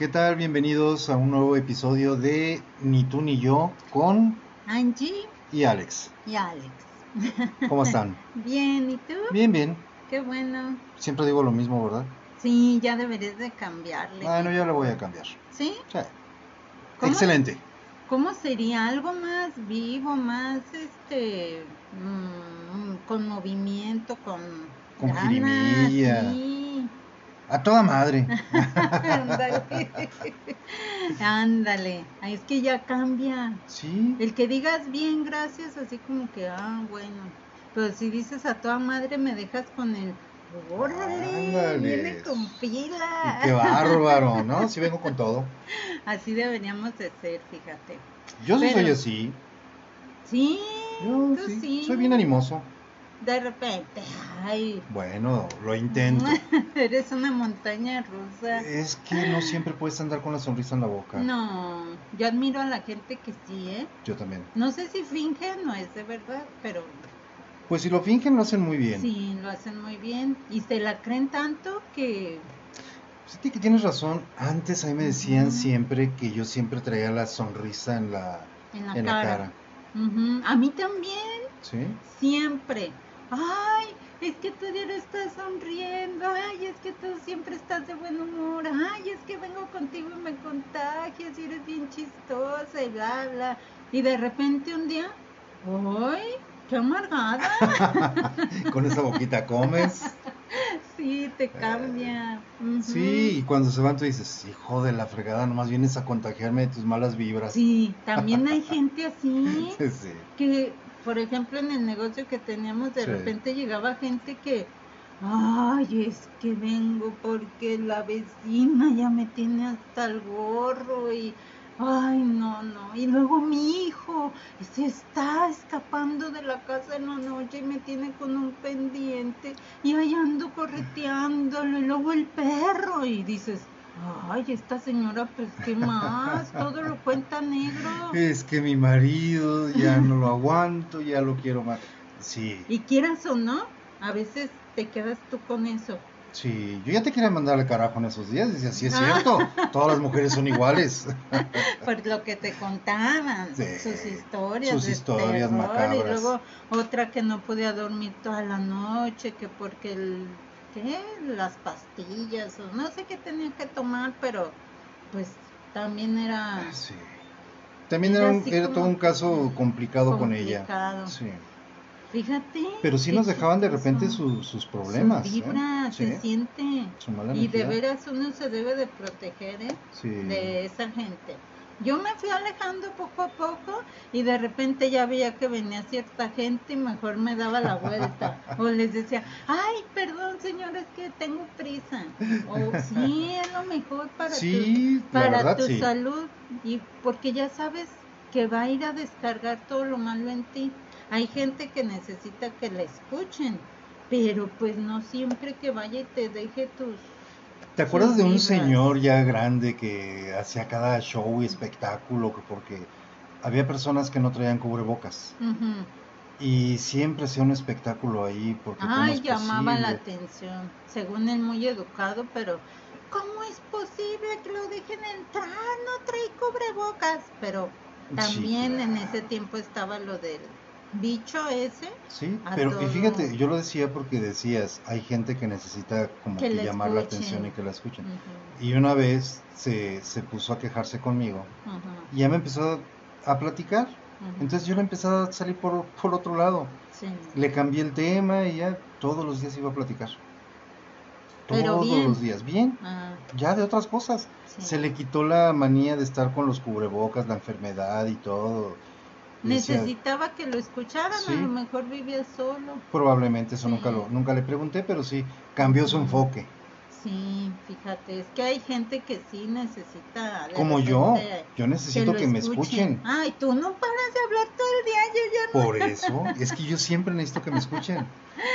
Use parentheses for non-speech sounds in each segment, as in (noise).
¿Qué tal? Bienvenidos a un nuevo episodio de Ni tú ni yo con Angie y Alex. y Alex. (laughs) ¿Cómo están? Bien, ¿y tú? Bien, bien. Qué bueno. Siempre digo lo mismo, ¿verdad? Sí, ya deberías de cambiarle. Bueno, ya lo voy a cambiar. ¿Sí? Sí. ¿Cómo? Excelente. ¿Cómo sería algo más vivo, más este mm, con movimiento, con Con ganas? Sí. A toda madre. Ándale. Ándale. Es que ya cambia. Sí. El que digas bien, gracias, así como que, ah, bueno. Pero si dices a toda madre, me dejas con el. ¡Órale! Ándale. Viene con pila. Y qué bárbaro, ¿no? Sí vengo con todo. Así deberíamos de ser, fíjate. Yo sí Pero- soy así. Sí, Yo tú sí. sí. Soy bien animoso. De repente, ay, Bueno, lo intento. (laughs) eres una montaña rusa. Es que no siempre puedes andar con la sonrisa en la boca. No, yo admiro a la gente que sí, ¿eh? Yo también. No sé si fingen o es de verdad, pero Pues si lo fingen, lo hacen muy bien. sí, lo hacen muy bien. Y se la creen tanto que Sí, que tienes razón. Antes a mí me decían siempre que yo siempre traía la sonrisa en la, en la en la cara. Ujú, A mí también, ¿Sí? siempre. Ay, es que tú diario estás sonriendo. Ay, es que tú siempre estás de buen humor. Ay, es que vengo contigo y me contagias y eres bien chistosa y bla, bla. Y de repente un día, ¡ay! ¡Qué amargada! (laughs) Con esa boquita comes. sí, te cambia. Ujú. Sí, y cuando se van tú dices, hijo de la fregada, nomás vienes a contagiarme de tus malas vibras. Sí, también hay gente así. (laughs) Sí, sí. que, por ejemplo, en el negocio que teníamos, de Sí. repente llegaba gente que, ay, es que vengo porque la vecina ya me tiene hasta el gorro y, ay, no, no. Y luego mi hijo se está escapando de la casa en la noche y me tiene con un pendiente y ahí ando correteándolo y luego el perro y dices, ay, esta señora, pues, ¿qué más? Todo lo cuenta negro. Es que mi marido ya no lo aguanto, ya lo quiero más. Sí, Y quieras o no, a veces te quedas tú con eso. sí. Yo ya te quería mandar al carajo en esos días. Decía, sí es Ah. cierto, todas las mujeres son iguales. (laughs) Por lo que te contaban, Sí, sus historias. sus historias terror, macabras. Y luego otra que no podía dormir toda la noche, que porque el, ¿qué? las pastillas o no sé qué tenía que tomar, pero pues también era Sí. También Era un- era todo un caso complicado con ella. Sí. Fíjate. Pero sí nos dejaban de repente su- sus problemas. ¿eh? vibras, Sí, se siente. Su mala Y de veras uno se debe de proteger, ¿eh? Sí. de esa gente. Yo me fui alejando poco a poco y de repente ya veía que venía cierta gente y mejor me daba la vuelta. (laughs) o les decía, ay, perdón señor, es que tengo prisa. O (laughs) sí, es lo mejor para Sí, tu, para verdad, tu sí. salud. Y porque ya sabes que va a ir a descargar todo lo malo en ti. Hay gente que necesita que la escuchen, pero pues no siempre que vaya y te deje tus... ¿Te acuerdas de un señor ya grande que hacía cada show y espectáculo? que- Porque había personas que no traían cubrebocas. Y siempre hacía un espectáculo ahí. Porque ¿cómo Ay, llamaba la atención. Según él, muy educado, pero ¿cómo es posible que lo dejen entrar? No trae cubrebocas. Pero también en ese tiempo estaba lo del bicho ese. Sí, pero y fíjate, yo lo decía porque decías, hay gente que necesita como Que que, la llamar la atención y que la escuchen. Y una vez se, se puso a quejarse conmigo y ya me empezó a platicar. Entonces yo le empecé a salir por, por otro lado. Sí. Le cambié el tema y ya todos los días iba a platicar. Todos Pero bien. los días. Bien, Ah, ya de otras cosas. sí. Se le quitó la manía de estar con los cubrebocas, la enfermedad y todo. Decía, Necesitaba que lo escucharan, Sí. a lo mejor vivía solo. probablemente eso Sí. nunca lo nunca le pregunté, pero sí cambió su enfoque. Sí, fíjate, es que hay gente que sí necesita. Como yo, yo necesito que, me escuchen. Ay, tú no paras de hablar todo el día, yo ya no. Por eso, es que yo siempre necesito que me escuchen.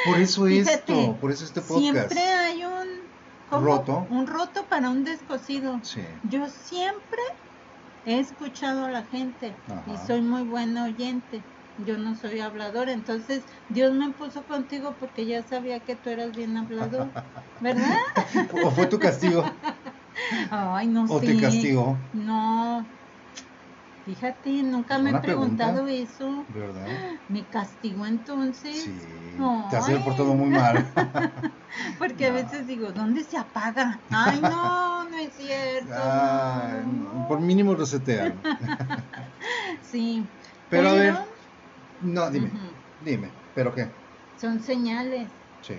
Por eso (laughs) Fíjate, esto, por eso este podcast. Siempre hay un ¿cómo? Roto. Un roto para un descosido. Sí. Yo siempre he escuchado a la gente y soy muy buena oyente. Yo no soy hablador, entonces Dios me puso contigo porque ya sabía que tú eras bien hablador, (laughs) ¿verdad? ¿O fue tu castigo? Ay, no ¿O sé. te castigó? No. Fíjate, nunca me he pregunta. preguntado eso. ¿Verdad? ¿Me castigó entonces? Sí. Ay. Te has portado muy mal. (laughs) Porque a veces digo, ¿dónde se apaga? Ay, no, no es cierto. Ay, no. por mínimo resetear. (laughs) Sí. Pero a ver, no, dime, dime, ¿pero qué? Son señales. Sí.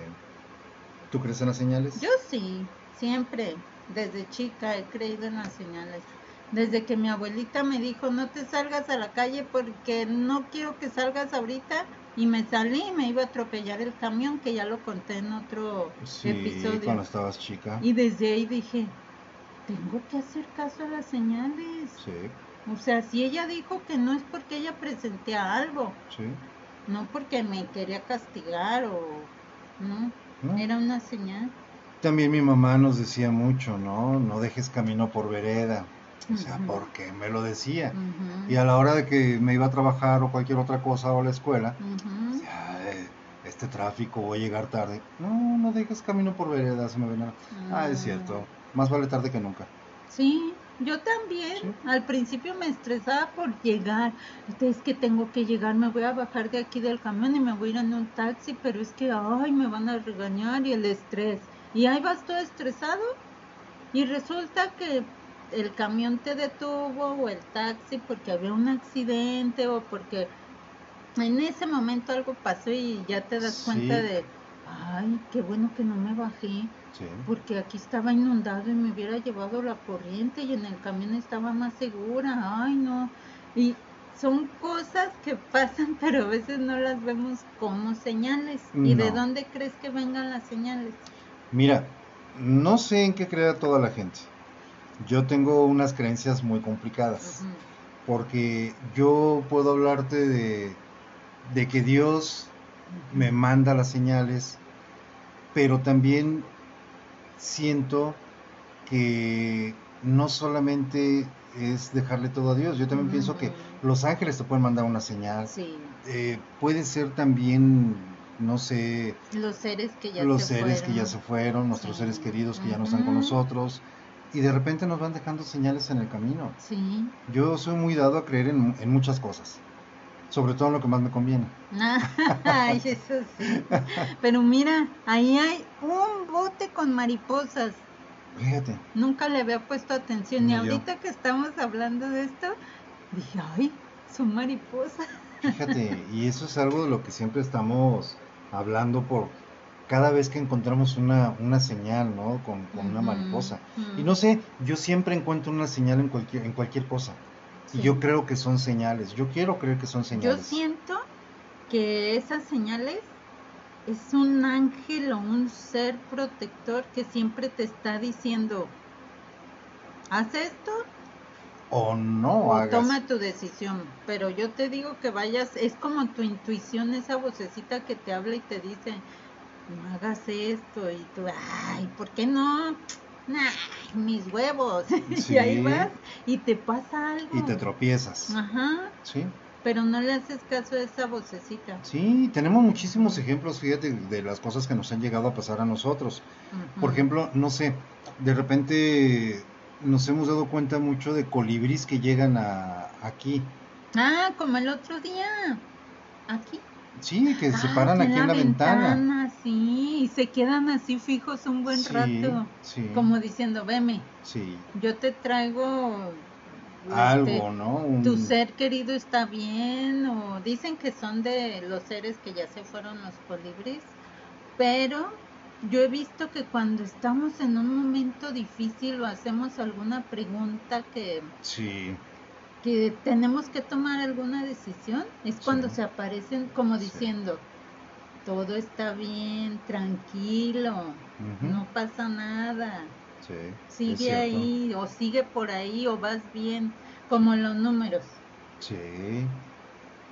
¿Tú crees en las señales? Yo sí, siempre, desde chica he creído en las señales. Desde que mi abuelita me dijo, no te salgas a la calle porque no quiero que salgas ahorita. Y me salí y me iba a atropellar el camión, que ya lo conté en otro Sí, episodio. cuando estabas chica. Y desde ahí dije, tengo que hacer caso a las señales. Sí, O sea, si ella dijo que no es porque ella presentía algo, sí. no porque me quería castigar o... No, ¿no? era una señal. También mi mamá nos decía mucho, ¿no? No dejes camino por vereda. O sea, Ujú. porque me lo decía. Y a la hora de que me iba a trabajar o cualquier otra cosa o a la escuela, "Ay, este tráfico, voy a llegar tarde. No, no dejes camino por vereda, se me ven a... Ah, es cierto. Más vale tarde que nunca. Sí, yo también. Sí. Al principio me estresaba por llegar. Es que tengo que llegar, me voy a bajar de aquí del camión y me voy a ir en un taxi, pero es que, ay, me van a regañar y el estrés. Y ahí vas todo estresado y resulta que el camión te detuvo o el taxi porque había un accidente o porque en ese momento algo pasó y ya te das cuenta de, ay, qué bueno que no me bajé Sí. porque aquí estaba inundado y me hubiera llevado la corriente y en el camión estaba más segura. Ay, no. Y son cosas que pasan, (laughs) pero a veces no las vemos como señales. ¿Y de dónde crees que vengan las señales? Mira, no sé en qué crea toda la gente. Yo tengo unas creencias muy complicadas. Porque yo puedo hablarte de, de que Dios me manda las señales, pero también siento que no solamente es dejarle todo a Dios, yo también pienso que los ángeles te pueden mandar una señal, Sí, eh, puede ser también, no sé, los seres que ya los se seres fueron. que ya se fueron, nuestros Sí. seres queridos que ya no están con nosotros, y de repente nos van dejando señales en el camino. Sí. Yo soy muy dado a creer en, en muchas cosas, sobre todo en lo que más me conviene. (laughs) Ay, eso sí. Pero mira, ahí hay un bote con mariposas. Fíjate, Nunca le había puesto atención y yo. ahorita que estamos hablando de esto, dije, ay, son mariposas. fíjate, y eso es algo de lo que siempre estamos hablando por cada vez que encontramos una, una señal, ¿no? Con, con una mariposa. Y no sé, yo siempre encuentro una señal en cualquier, en cualquier cosa. Y yo creo que son señales, yo quiero creer que son Yo señales. siento que esas señales es un ángel o un ser protector que siempre te está diciendo, haz esto O no o hagas. toma tu decisión. Pero yo te digo que vayas, es como tu intuición, esa vocecita que te habla y te dice, no hagas esto. Y tú, ay, ¿por qué no? Nah, mis huevos. Sí. (laughs) y ahí vas y te pasa algo. Y te tropiezas. Ajá, Sí. pero no le haces caso a esa vocecita. Sí, tenemos muchísimos ejemplos, fíjate, de las cosas que nos han llegado a pasar a nosotros. Por ejemplo, no sé, de repente nos hemos dado cuenta mucho de colibríes que llegan a aquí. Ah, como el otro día. Aquí. Sí, que se Ah, paran aquí en la ventana. Sí, y se quedan así fijos un buen Sí, rato. sí, Como diciendo, veme, sí. yo te traigo este, Algo, ¿no? Un- tu ser querido está bien o dicen que son de los seres que ya se fueron los colibríes pero yo he visto que cuando estamos en un momento difícil o hacemos alguna pregunta que, Sí, que tenemos que tomar alguna decisión es cuando Sí. se aparecen como Sí. Todo está bien tranquilo no pasa nada. Sí, sigue ahí o sigue por ahí o vas bien como los números. Sí,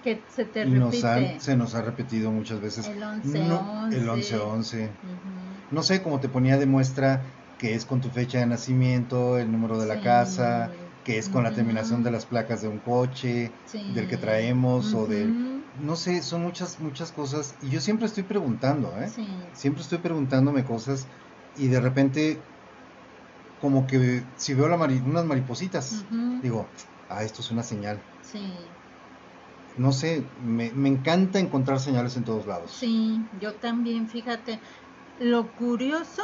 que se te y nos repite. se nos ha repetido muchas veces. el 11 No, el 11 11-11. Ujú. No sé, como te ponía de muestra que es con tu fecha de nacimiento, el número de la casa, que es con la terminación de las placas de un coche, Sí. del que traemos o del... No sé, son muchas, muchas cosas y yo siempre estoy preguntando, ¿eh? Sí. Siempre estoy preguntándome cosas y de repente como que si veo la mari- unas maripositas, digo, ah, esto es una señal. Sí, No sé, me, me encanta encontrar señales en todos lados. sí, yo también, fíjate. Lo curioso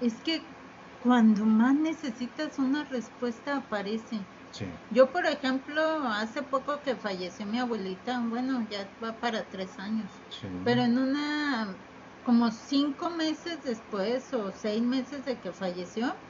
es que cuando más necesitas una respuesta aparece. Sí. Yo, por ejemplo, hace poco que falleció mi abuelita, bueno, ya va para tres años, sí. pero en una, como cinco meses después o seis meses de que falleció,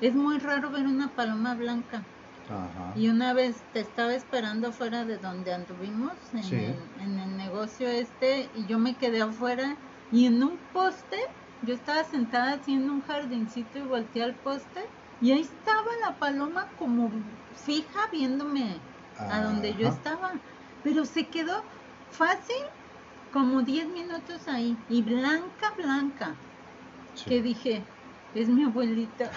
es muy raro ver una paloma blanca. Ajá. Y una vez te estaba esperando fuera de donde anduvimos, en, Sí. el, en el negocio este, y yo me quedé afuera y en un poste, yo estaba sentada haciendo un jardincito y volteé al poste y ahí estaba la paloma como fija viéndome a donde yo estaba. Pero se quedó fácil como 10 minutos ahí y blanca, blanca Sí. que dije, es mi abuelita,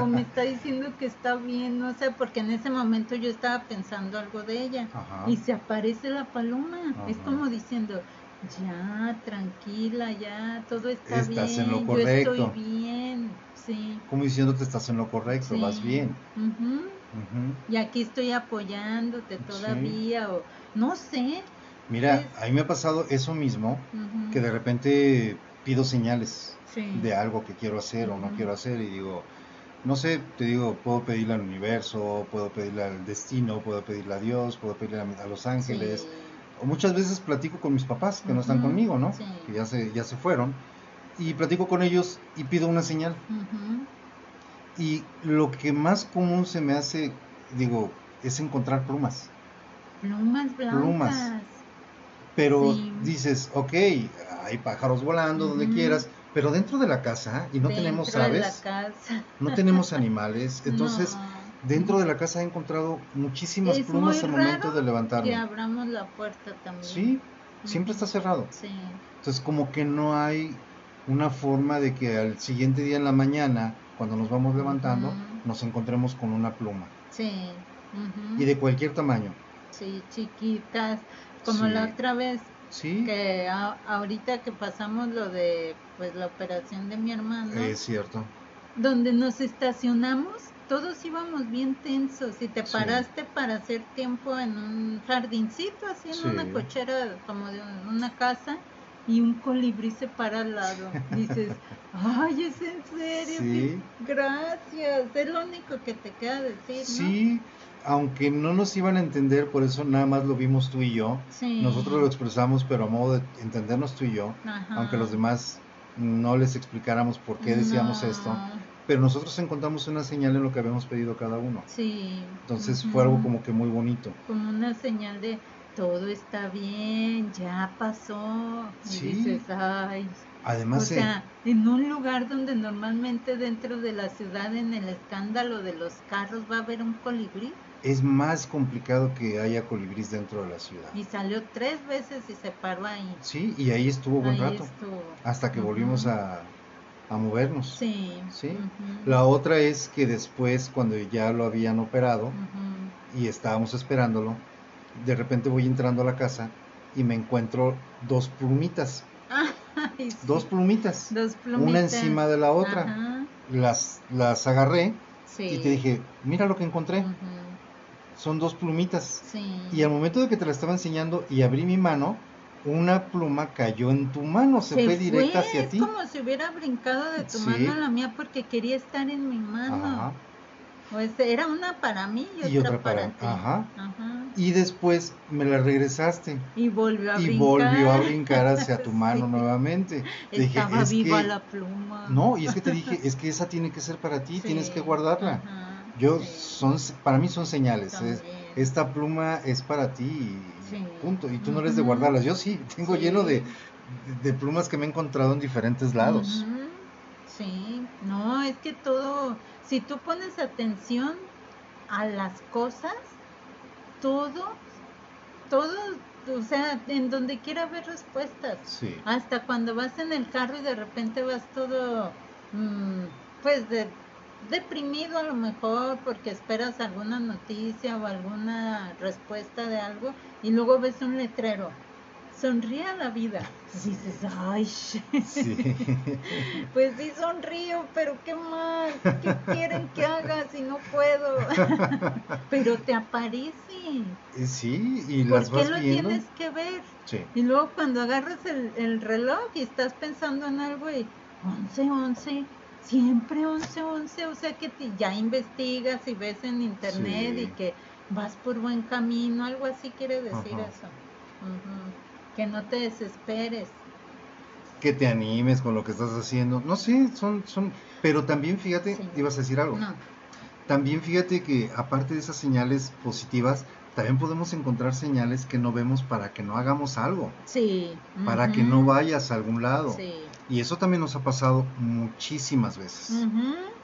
o me está diciendo que está bien, no sé, porque en ese momento yo estaba pensando algo de ella, Ajá. y se aparece la paloma, es como diciendo, ya, tranquila, ya, todo está Estás bien, en lo yo correcto. estoy bien, sí. Como diciéndote estás en lo correcto, sí. vas bien. Ujú. Ujú. Y aquí estoy apoyándote todavía, o no sé. Mira, Es- a mí me ha pasado eso mismo, que de repente pido señales sí. de algo que quiero hacer o no quiero hacer y digo, no sé, te digo, puedo pedirle al universo, puedo pedirle al destino, puedo pedirle a Dios, puedo pedirle a, a los ángeles. Sí. O muchas veces platico con mis papás que no están conmigo, ¿no? sí. Que ya se, ya se fueron. Y platico con ellos y pido una señal. Y lo que más común se me hace, digo, es encontrar plumas. Plumas blancas. Plumas. Pero Sí. dices, ok, hay pájaros volando donde quieras, pero dentro de la casa, y no tenemos Dentro de la aves, casa. no tenemos (laughs) animales, entonces No. Dentro de la casa he encontrado muchísimas Es plumas al momento de levantarme. abramos la puerta también. Sí, siempre está cerrado. Sí, Entonces como que no hay una forma de que al siguiente día en la mañana, cuando nos vamos levantando, nos encontremos con una pluma. sí. ujú, Y de cualquier tamaño. Sí, chiquitas. Como Sí. la otra vez Sí, que a- ahorita que pasamos lo de pues la operación de mi hermano, es cierto. donde nos estacionamos, todos íbamos bien tensos y te Sí. paraste para hacer tiempo en un jardincito, así en Sí. una cochera como de un- una casa y un colibrí se para al lado. Dices, (laughs) ay, es en serio, Sí. Gracias, es lo único que te queda decir, ¿no? Sí, aunque no nos iban a entender, por eso nada más lo vimos tú y yo. Sí. Nosotros lo expresamos, pero a modo de entendernos tú y yo, Ajá. aunque los demás no les explicáramos por qué decíamos No, esto. Pero nosotros encontramos una señal en lo que habíamos pedido cada uno. Sí. Entonces ujú. fue algo como que muy bonito. como una señal de todo está bien, ya pasó. Y Sí. dices, ay. Además, o eh, sea, en un lugar donde normalmente dentro de la ciudad, en el escándalo de los carros, va a haber un colibrí. es más complicado que haya colibrís dentro de la ciudad. Y salió tres veces y se paró ahí. Sí, y ahí estuvo buen Ahí rato, estuvo. hasta que volvimos Ujú. a, a movernos. Sí. Sí. La otra es que después, cuando ya lo habían operado, y estábamos esperándolo, de repente voy entrando a la casa y me encuentro dos plumitas, Ay, sí, dos plumitas, Dos una plumitas. encima de la otra. Las, las agarré Sí. y te dije, mira lo que encontré, son dos plumitas. Y al momento de que te la estaba enseñando y abrí mi mano, una pluma cayó en tu mano, se, fue directa hacia es ti. como si hubiera brincado de tu Sí. mano a la mía porque quería estar en mi mano. Ajá. Sea, era una para mí y otra, Y otra para, para- ti. ajá. Ajá. Y después me la regresaste Y volvió a y brincar. volvió a brincar (laughs) hacia tu mano Sí. nuevamente. Te dije, Estaba "Es viva que- la pluma. No, y es que te dije, es que esa tiene que ser para ti, tienes que guardarla. ajá, Yo, sí, son, para mí son señales. es- esta pluma es para ti y Sí. punto. Y tú no eres de guardarlas. Yo sí, tengo Sí. lleno de, de plumas que me he encontrado en diferentes lados. Sí, no, es que todo, si tú pones atención a las cosas, todo, todo, o sea, en donde quiera haber respuestas. Sí, Hasta cuando vas en el carro y de repente vas todo, mm, pues, de- deprimido a lo mejor porque esperas alguna noticia o alguna respuesta de algo y luego ves un letrero. sonríe a la vida. Dices, ay, Sí. (laughs) pues sí sonrío, pero qué mal, ¿qué quieren que haga si no puedo? (laughs) pero te aparece. Eh, Sí, y ¿Por las qué vas lo viendo. tienes que ver? Sí. Y luego cuando agarras el, el reloj y estás pensando en algo y 11, 11, siempre 11, 11, o sea que te- ya investigas y ves en internet Sí. y que vas por buen camino, algo así quiere decir Ajá. eso. Que no te desesperes. Que te animes con lo que estás haciendo. No sé, son, son, pero también fíjate, Sí. ibas a decir algo. No, También fíjate que aparte de esas señales positivas, también podemos encontrar señales que no vemos para que no hagamos algo, sí. para que no vayas a algún lado. Sí. Y eso también nos ha pasado muchísimas veces,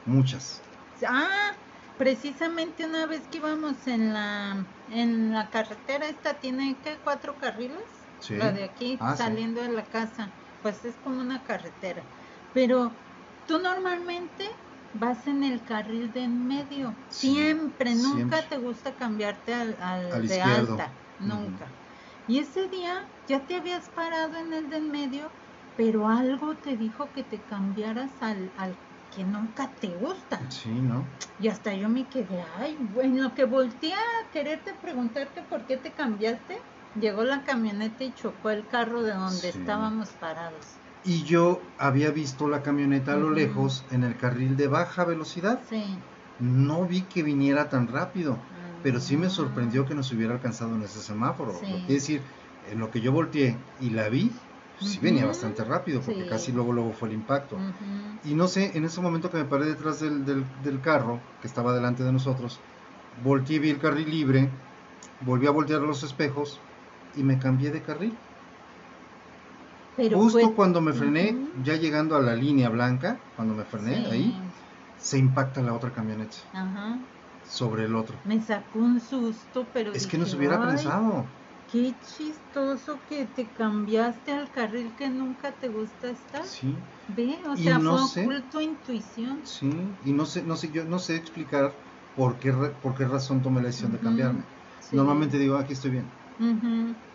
muchas. Ah, precisamente una vez que íbamos en la en la carretera esta tiene que cuatro carriles, Sí. la de aquí Ah, sí. saliendo de la casa, pues es como una carretera. Pero tú normalmente vas en el carril de en medio, Sí, siempre, nunca siempre. te gusta cambiarte al, al Al de izquierdo. alta, nunca. Y ese día ya te habías parado en el de en medio, pero algo te dijo que te cambiaras al, al que nunca te gusta. Sí, ¿no? Y hasta yo me quedé, ay, bueno, lo que volteé a quererte preguntarte por qué te cambiaste, llegó la camioneta y chocó el carro de donde Sí. estábamos parados. Y yo había visto la camioneta a lo lejos en el carril de baja velocidad. Sí. No vi que viniera tan rápido, pero sí me Ah. sorprendió que nos hubiera alcanzado en ese semáforo. Sí. Quiere decir, en lo que yo volteé y la vi, sí Ujú. venía bastante rápido, porque Sí. casi luego luego fue el impacto. Y no sé, en ese momento que me paré detrás del, del, del carro, que estaba delante de nosotros, volteé, vi el carril libre, volví a voltear los espejos y me cambié de carril. Pero Justo fue- cuando me frené, ya llegando a la línea blanca, cuando me frené Sí. ahí, se impacta la otra camioneta Ajá. sobre el otro. Me sacó un susto, pero Es que dije, nos hubiera "Ay, pensado. Qué chistoso que te cambiaste al carril que nunca te gusta estar. Sí, Ve, o sea, no fue sé. oculto intuición. sí. Y no sé, no sé, yo no sé explicar por qué, por qué razón tomé la decisión de cambiarme. Sí. Normalmente digo, aquí estoy bien.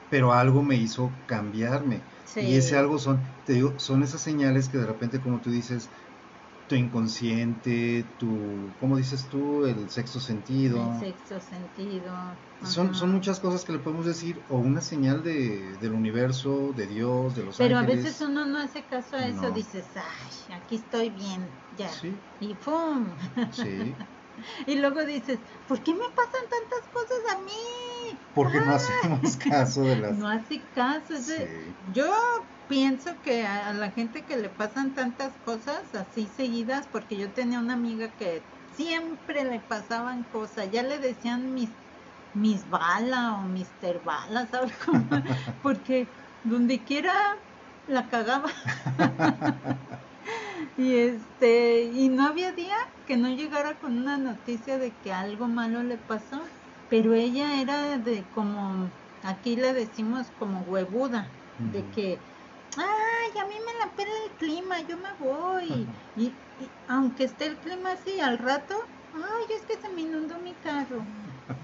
Pero algo me hizo cambiarme. Sí. Y ese algo son, te digo, son esas señales que de repente, como tú dices, tu inconsciente, tu, ¿cómo dices tú? El sexto sentido. El sexto sentido. Son, son muchas cosas que le podemos decir, o una señal de, del universo, de Dios, de los Pero a ángeles. veces uno no hace caso a eso, No. dices, ay, aquí estoy bien, ya. Sí, Y ¡pum! sí, (laughs) Y luego dices, ¿por qué me pasan tantas cosas a mí? porque no Ah. hacemos caso de (laughs) las... No hace caso. Sí. Yo pienso que a la gente que le pasan tantas cosas así seguidas, porque yo tenía una amiga que siempre le pasaban cosas, ya le decían mis mis bala o mister bala, ¿sabes cómo? (laughs) Porque donde quiera la cagaba. (laughs) y este, y no había día que no llegara con una noticia de que algo malo le pasó, pero ella era de como aquí le decimos como huevuda, de que ay, a mí me la pela el clima, yo me voy. y, y aunque esté el clima así al rato, ay, es que se me inundó mi carro.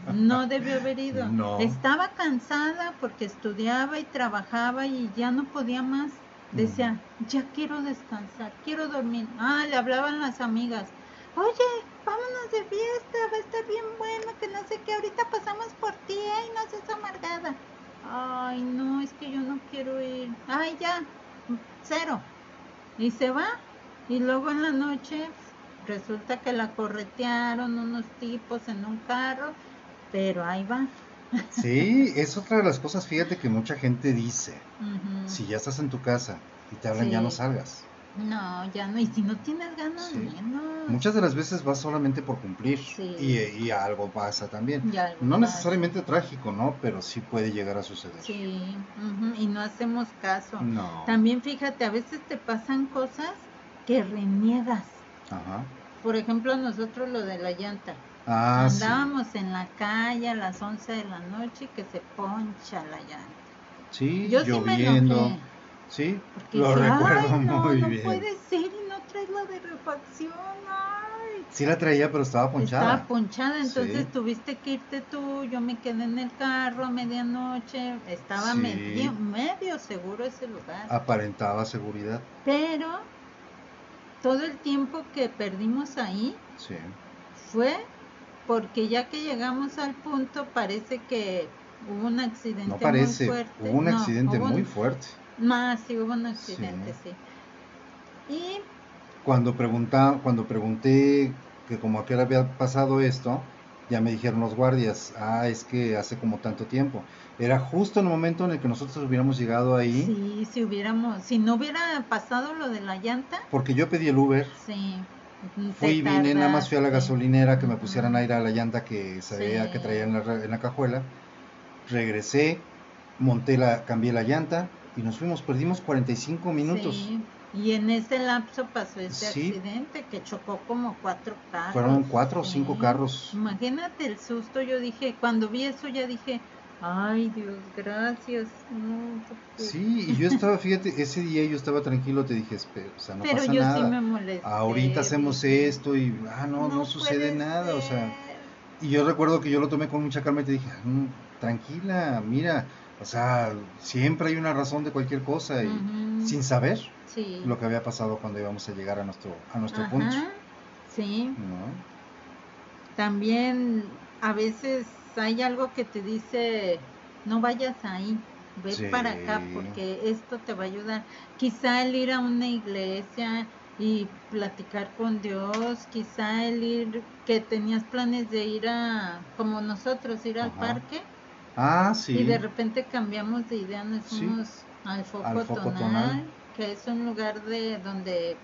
No debió haber ido. (laughs) No. Estaba cansada porque estudiaba y trabajaba y ya no podía más. Decía, ya quiero descansar, quiero dormir. Ah, le hablaban las amigas. Oye, vámonos de fiesta, va a estar bien bueno, que no sé qué, ahorita pasamos por ti, ay, no seas amargada. Ay, no, es que yo no quiero ir. Ay, ya, cero. Y se va. Y luego en la noche resulta que la corretearon unos tipos en un carro, pero ahí va. (laughs) Sí, es otra de las cosas, fíjate que mucha gente dice, si ya estás en tu casa y te hablan, ya no salgas. No, ya no. Y si no tienes ganas, Sí. menos. Muchas de las veces vas solamente por cumplir Sí. y, y algo pasa también. Algo No pasa. necesariamente trágico, ¿no? Pero sí puede llegar a suceder. Sí, y no hacemos caso. No. También fíjate, a veces te pasan cosas que reniegas. Ajá. Por ejemplo, nosotros lo de la llanta. Ah, sí. Andábamos en la calle a las 11 de la noche y que se poncha la llanta. Sí, Yo sí me lloviendo. enojé. Sí, Porque lo recuerdo "Ay, no, muy no bien. puede ser y no traes la de refacción. Ay. Sí la traía, pero estaba ponchada. Estaba ponchada, entonces Sí. tuviste que irte tú, yo me quedé en el carro a medianoche, estaba Sí. medio, medio seguro ese lugar. Aparentaba seguridad. Pero todo el tiempo que perdimos ahí Sí. fue porque ya que llegamos al punto parece que hubo un accidente No parece. muy fuerte. Hubo un No, accidente hubo muy un- fuerte. Más, sí, hubo un accidente, sí. Y Cuando, pregunta, cuando pregunté que como a qué hora había pasado esto, ya me dijeron los guardias, ah, es que hace como tanto tiempo. Era justo en el momento en el que nosotros hubiéramos llegado ahí, sí, si hubiéramos, si no hubiera pasado lo de la llanta, porque yo pedí el Uber, sí. fui vine, nada más fui a la gasolinera que me pusieran aire a la llanta que sabía Sí. que traía en la, en la cajuela. Regresé, monté la, cambié la llanta y nos fuimos, perdimos 45 minutos. Sí, Y en ese lapso pasó este Sí. accidente que chocó como cuatro carros. Fueron cuatro o cinco carros. Imagínate el susto, yo dije, cuando vi eso ya dije, ay Dios, gracias. No, porque- Sí, y yo (laughs) estaba, fíjate, ese día yo estaba tranquilo, te dije, "Espe- o sea, no Pero pasa yo nada. sí me molesté. Ahorita hacemos dije, esto y, ah, no, no, sucede nada, o sea. ser". Y yo recuerdo que yo lo tomé con mucha calma y te dije, "Mm, tranquila, mira, o sea, siempre hay una razón de cualquier cosa y sin saber sí. lo que había pasado cuando íbamos a llegar a nuestro, a nuestro Ajá, punto, Sí, ¿no? también a veces hay algo que te dice, no vayas ahí, ve Sí. para acá porque esto te va a ayudar. Quizá el ir a una iglesia y platicar con Dios, quizá el ir, que tenías planes de ir a, como nosotros, ir al Ajá. parque Ah, sí. y de repente cambiamos de idea, nos Sí. fuimos al foco, Al foco tonal, tonal. que es un lugar de donde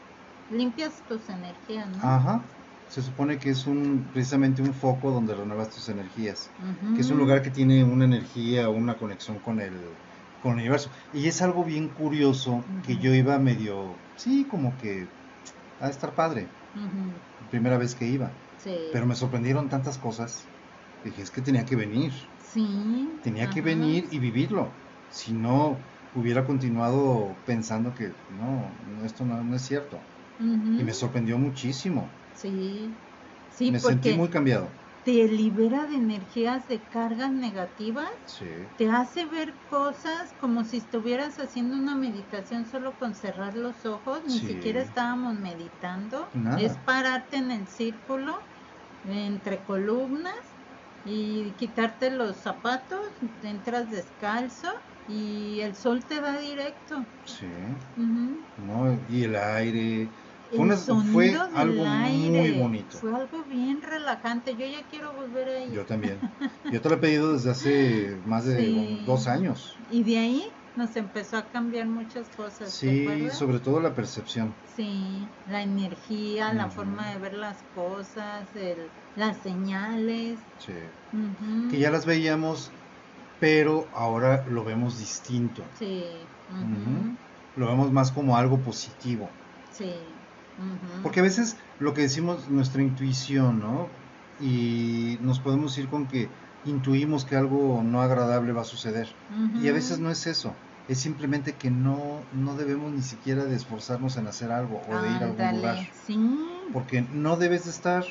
limpias tus energías, ¿no? Ajá. Se supone que es un precisamente un foco donde renuevas tus energías. Que es un lugar que tiene una energía una conexión con el, con el universo. Y es algo bien curioso que yo iba medio, sí, como que a estar padre, primera vez que iba. Sí. Pero me sorprendieron tantas cosas. Dije, es que tenía que venir, Sí. tenía que venir y vivirlo. Si no, hubiera continuado pensando que no, esto no, no es cierto. Y me sorprendió muchísimo. Sí. Sí, me porque sentí muy cambiado. te libera de energías de cargas negativas, Sí, te hace ver cosas como si estuvieras haciendo una meditación solo con cerrar los ojos, ni Sí. siquiera estábamos meditando, Nada. es pararte en el círculo entre columnas y quitarte los zapatos, entras descalzo y el sol te da directo. sí. Ujú. ¿no? Y el aire. Fue, una- fue algo muy aire, bonito. Fue algo bien relajante. Yo ya quiero volver ahí. Yo también. Yo te lo he pedido desde hace más de (laughs) Sí. dos años. Y de ahí nos empezó a cambiar muchas cosas. ¿te Sí, sobre todo la percepción. Sí, la energía, la forma de ver las cosas, el- las señales. Sí. Que ya las veíamos, pero ahora lo vemos distinto. Sí, Ujú. Lo vemos más como algo positivo. sí. Porque a veces lo que decimos, nuestra intuición, ¿no? Y nos podemos ir con que intuimos que algo no agradable va a suceder. Y a veces no es eso. Es simplemente que no, no debemos ni siquiera de esforzarnos en hacer algo o de ir a algún lugar. Sí, Porque no debes de estar,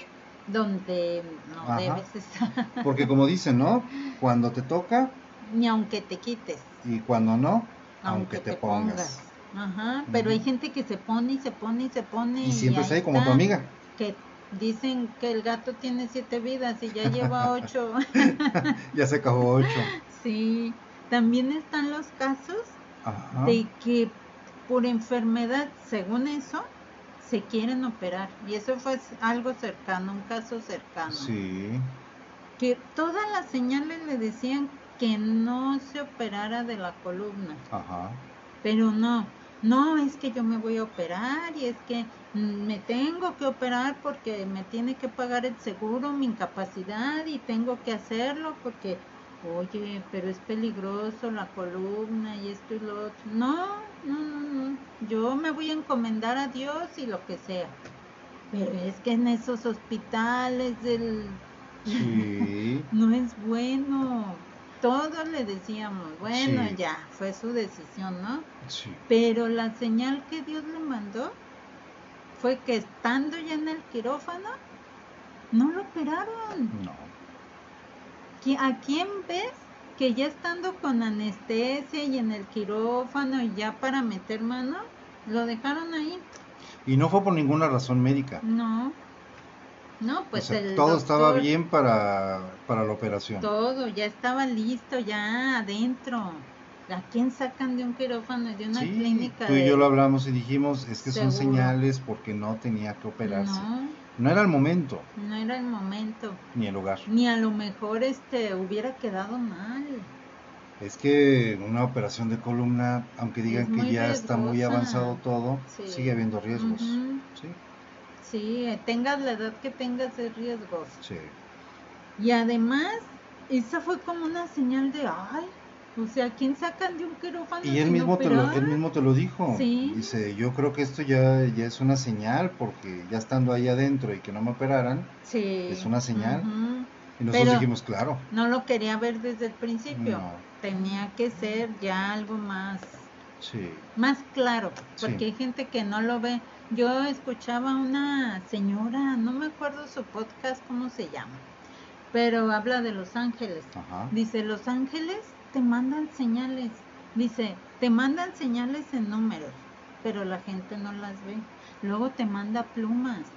donde no Ajá. debes estar. (laughs) porque como dicen, ¿no? Cuando te toca Ni aunque te quites. y cuando no, aunque, te, pongas. Ajá, pero hay gente que se pone y se pone y se pone. Y siempre está ahí como tu amiga. Que dicen que el gato tiene siete vidas y ya lleva (laughs) ocho. (laughs) Ya se acabó ocho. sí, también están los casos Ajá. de que por enfermedad, según eso, se quieren operar. Y eso fue algo cercano, un caso cercano. Sí. Que todas las señales le decían que no se operara de la columna. Ajá. Pero no, no es que yo me voy a operar y es que mm, me tengo que operar porque me tiene que pagar el seguro, mi incapacidad y tengo que hacerlo porque, oye, pero es peligroso la columna y esto y lo otro. No, no, no, no, yo me voy a encomendar a Dios y lo que sea. Pero es que en esos hospitales del... Sí. (laughs) No es bueno. Todos le decíamos, bueno, Sí. ya, fue su decisión, ¿no? Sí. Pero la señal que Dios le mandó fue que estando ya en el quirófano, no lo operaron. No. ¿Qui- ¿A quién ves que ya estando con anestesia y en el quirófano y ya para meter mano, lo dejaron ahí? Y no fue por ninguna razón médica. No. No, O pues sea, el todo estaba bien para, para la operación. Todo, ya estaba listo, ya adentro. ¿A quién sacan de un quirófano y de una Sí, clínica? tú y de- yo lo hablamos y dijimos, es que son señales porque no tenía que operarse. No, No era el momento, no era el momento. ni el lugar. Ni a lo mejor este hubiera quedado mal. Es que una operación de columna, aunque digan que ya está muy avanzado todo, Sí. sigue habiendo riesgos. Sí, Sí, eh, tengas la edad que tengas es riesgoso. sí. Y además, esa fue como una señal de, ay, o sea, ¿quién sacan de un quirófano? Y él mismo, te lo, él mismo te lo dijo. Sí. Dice, yo creo que esto ya, ya es una señal porque ya estando ahí adentro y que no me operaran, Sí. es una señal. Ujú. y nosotros Pero- dijimos, claro. No lo quería ver desde el principio. No. Tenía que ser ya algo más, Sí. más claro, porque Sí. hay gente que no lo ve. Yo escuchaba una señora, no me acuerdo su podcast, cómo se llama, pero habla de Los Ángeles. Ajá. Dice, Los Ángeles te mandan señales. Dice, te mandan señales en números, pero la gente no las ve. Luego te manda plumas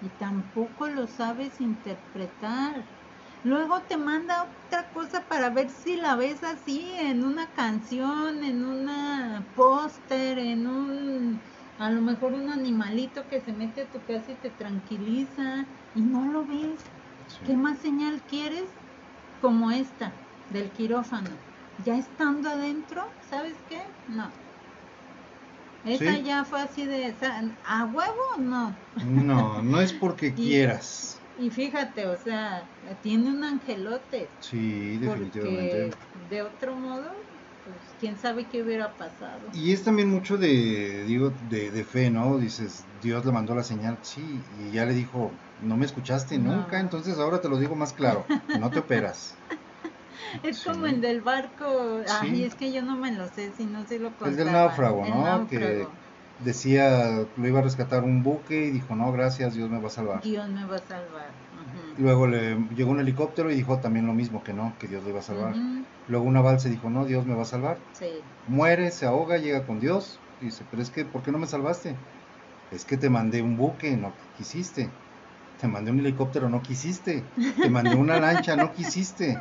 y tampoco lo sabes interpretar. Luego te manda otra cosa para ver si la ves así en una canción, en una póster, en un a lo mejor un animalito que se mete a tu casa y te tranquiliza y no lo ves. sí. ¿Qué más señal quieres? Como esta, del quirófano. Ya estando adentro, ¿sabes qué? No. Esa Sí. ya fue así de, ¿a huevo? No. No, no es (laughs) porque quieras. Y fíjate, o sea, tiene un angelote. Sí, definitivamente. Porque de otro modo, pues quién sabe qué hubiera pasado. Y es también mucho de, digo, de, de fe, ¿no? Dices, Dios le mandó la señal, sí, y ya le dijo, no me escuchaste No. nunca, entonces ahora te lo digo más claro, no te operas. (laughs) Es Sí. como el del barco. Ay, Sí. es que yo no me lo sé, si no se lo contaba. del náufrago, El ¿no? Que. Decía, lo iba a rescatar un buque y dijo, no, gracias, Dios me va a salvar. Dios me va a salvar. Luego le llegó un helicóptero y dijo también lo mismo, que no, que Dios lo iba a salvar. Ujú, Luego una balsa dijo, no, Dios me va a salvar. Sí. Muere, se ahoga, llega con Dios. y Dice, pero es que, ¿por qué no me salvaste? Es que te mandé un buque, no quisiste. Te mandé un helicóptero, no quisiste. Te mandé una lancha, no quisiste.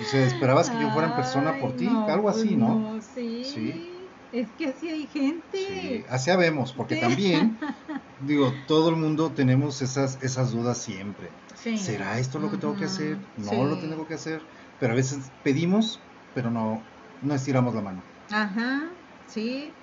O sea, esperabas que yo fuera en persona por Ay, ti, no, algo pues así, ¿no? sí. Sí. Es que así hay gente. Sí, así habemos, porque Sí. también, (laughs) digo, todo el mundo tenemos esas, esas dudas siempre. Sí. ¿Será esto lo que tengo que hacer? No lo tengo que hacer. Pero a veces pedimos, pero no, no estiramos la mano. Ajá, sí.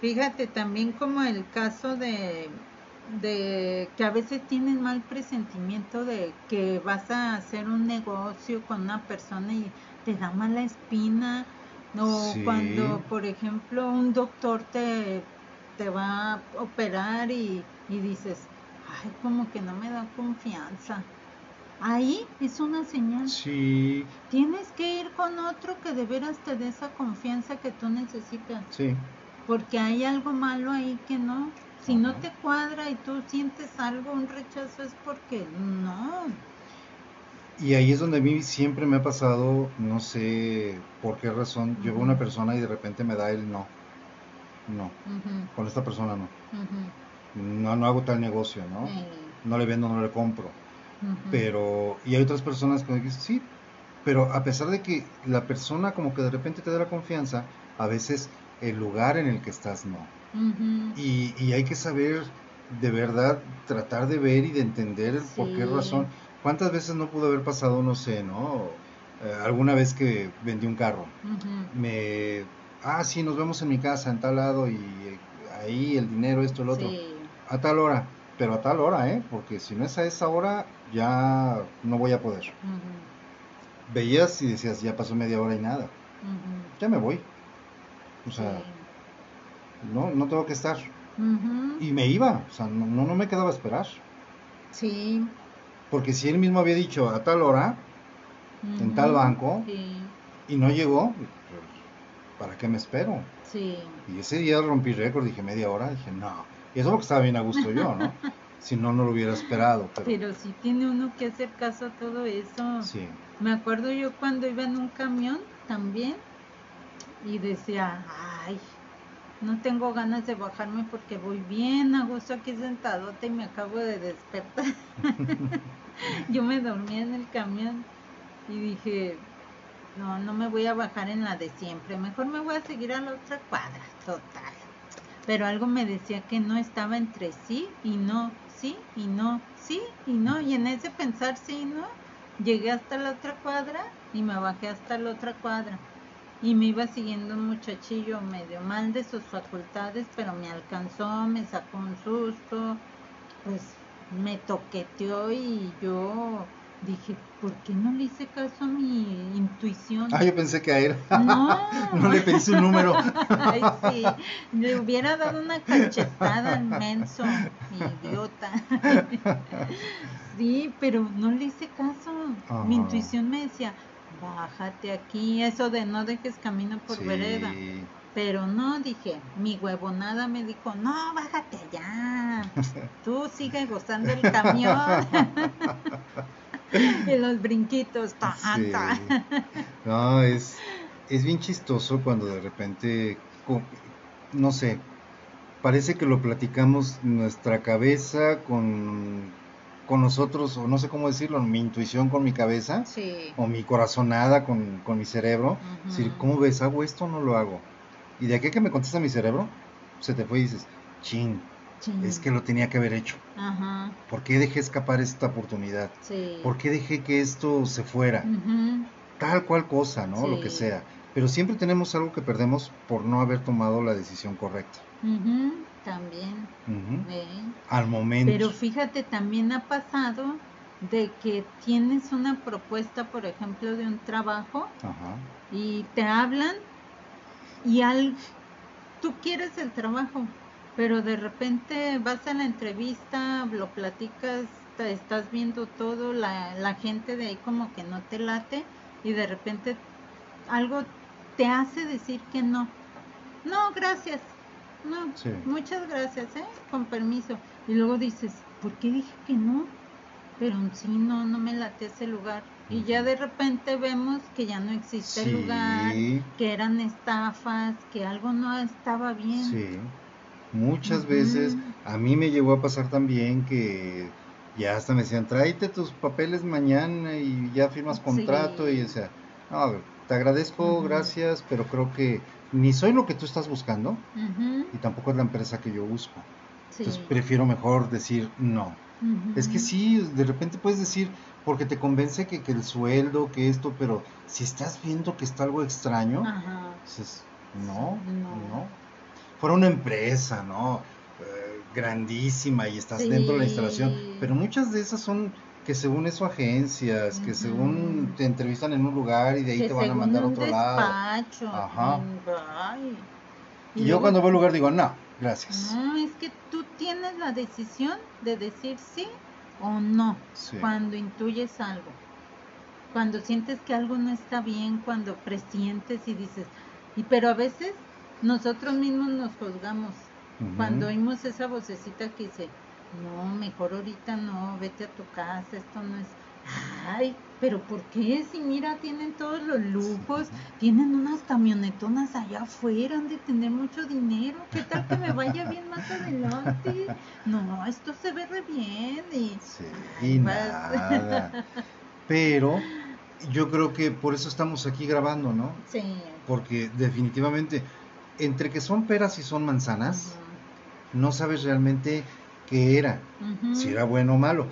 Fíjate también como el caso de, de que a veces tienen mal presentimiento de que vas a hacer un negocio con una persona y te da mala espina. O Sí. cuando, por ejemplo, un doctor te, te va a operar y, y dices, ay, como que no me da confianza. Ahí es una señal. Sí, Tienes que ir con otro que de veras te dé esa confianza que tú necesitas, sí. porque hay algo malo ahí que no. Si no te cuadra y tú sientes algo, un rechazo, es porque no. Y ahí es donde a mí siempre me ha pasado, no sé por qué razón, yo veo una persona y de repente me da el no. No, con esta persona no. No, no hago tal negocio, ¿no? No le vendo, no le compro. Pero, y hay otras personas que dicen, sí, pero a pesar de que la persona como que de repente te da la confianza, a veces el lugar en el que estás no. Y, y hay que saber de verdad, tratar de ver y de entender el por qué razón. ¿Cuántas veces no pudo haber pasado, no sé, ¿no? Eh, alguna vez que vendí un carro, me, ah, sí, nos vemos en mi casa, en tal lado, y eh, ahí el dinero, esto, el otro, Sí. a tal hora, pero a tal hora, ¿eh? Porque si no es a esa hora, ya no voy a poder. Veías y decías, ya pasó media hora y nada, ya me voy. O sea, no, no tengo que estar. Y me iba, o sea, no, no no me quedaba a esperar. Sí. Porque si él mismo había dicho a tal hora en tal banco Sí. y no llegó, ¿para qué me espero? Sí. Y ese día rompí récord, dije media hora, dije no. Y eso porque estaba bien a gusto yo, ¿no? (laughs) Si no, no lo hubiera esperado. Pero, Pero sí tiene uno que hacer caso a todo eso. sí. Me acuerdo yo cuando iba en un camión también y decía, ay, no tengo ganas de bajarme porque voy bien a gusto aquí sentadote y me acabo de despertar. (laughs) (laughs) yo me dormía en el camión y dije, no, no me voy a bajar en la de siempre, mejor me voy a seguir a la otra cuadra, total. Pero algo me decía que no estaba entre sí y no, sí y no, sí y no, y en ese pensar sí y no, llegué hasta la otra cuadra y me bajé hasta la otra cuadra. Y me iba siguiendo un muchachillo medio mal de sus facultades, pero me alcanzó, me sacó un susto, pues me toqueteó y yo dije, ¿por qué no le hice caso a mi intuición? Ah, yo pensé que a él. No. (laughs) no le pedí su número. (laughs) Ay, sí, le hubiera dado una cachetada al menso, idiota. (laughs) Sí, pero no le hice caso. Mi intuición me decía, bájate aquí, eso de no dejes camino por Sí. vereda. Pero no, dije, mi huevonada me dijo, no, bájate allá. (laughs) Tú sigue gozando el camión. (laughs) y los brinquitos. ta, Sí. No, es, es bien chistoso cuando de repente, no sé, parece que lo platicamos nuestra cabeza con, con nosotros, o no sé cómo decirlo, mi intuición con mi cabeza, Sí. o mi corazonada con, con mi cerebro. Decir, ¿cómo ves? ¿Hago esto o no lo hago? Y de aquí que me contesta mi cerebro, se te fue y dices, chin, Sí. es que lo tenía que haber hecho. Ajá, ¿Por qué dejé escapar esta oportunidad? sí. ¿Por qué dejé que esto se fuera? Ujú, tal cual cosa, ¿no? Lo que sea. Pero siempre tenemos algo que perdemos por no haber tomado la decisión correcta. También. ¿eh? Al momento. Pero fíjate, también ha pasado de que tienes una propuesta, por ejemplo, de un trabajo Ajá. y te hablan y al tú quieres el trabajo, pero de repente vas a la entrevista, lo platicas, te estás viendo todo, la, la gente de ahí como que no te late y de repente algo te hace decir que no. No, gracias. No, Sí. muchas gracias, ¿eh? Con permiso. Y luego dices, ¿por qué dije que no? Pero sí, no, no me late ese lugar. Y ya de repente vemos que ya no existe el lugar, Sí. que eran estafas, que algo no estaba bien. Sí. Muchas Ujú. veces a mí me llegó a pasar también que ya hasta me decían, tráete tus papeles mañana y ya firmas contrato Sí. y o sea, no, te agradezco, Ujú. gracias, pero creo que ni soy lo que tú estás buscando Ujú, y tampoco es la empresa que yo busco. sí. Entonces prefiero mejor decir no. Es que sí, de repente puedes decir, porque te convence que, que el sueldo, que esto, pero si estás viendo que está algo extraño, Ajá. dices, no, No. no. Fuera una empresa, ¿no? Eh, grandísima y estás dentro de la instalación, pero muchas de esas son que según eso agencias, que según te entrevistan en un lugar y de ahí que te van a mandar a otro lado. despacho. Ajá. mm. Y yo luego- cuando voy al lugar digo, no, gracias. No, es que tú tienes la decisión de decir sí o no Sí. cuando intuyes algo. Cuando sientes que algo no está bien, cuando presientes y dices, y pero a veces nosotros mismos nos juzgamos. Cuando oímos esa vocecita que dice, no, mejor ahorita no, vete a tu casa, esto no es... Ay, pero ¿por qué? Si mira, tienen todos los lujos, tienen unas camionetonas allá afuera, han de tener mucho dinero, ¿qué tal que me vaya bien más adelante? No, esto se ve re bien y... Sí, y nada. Pero yo creo que por eso estamos aquí grabando, ¿no? Sí. Porque definitivamente, entre que son peras y son manzanas, no sabes realmente qué era, si era bueno o malo.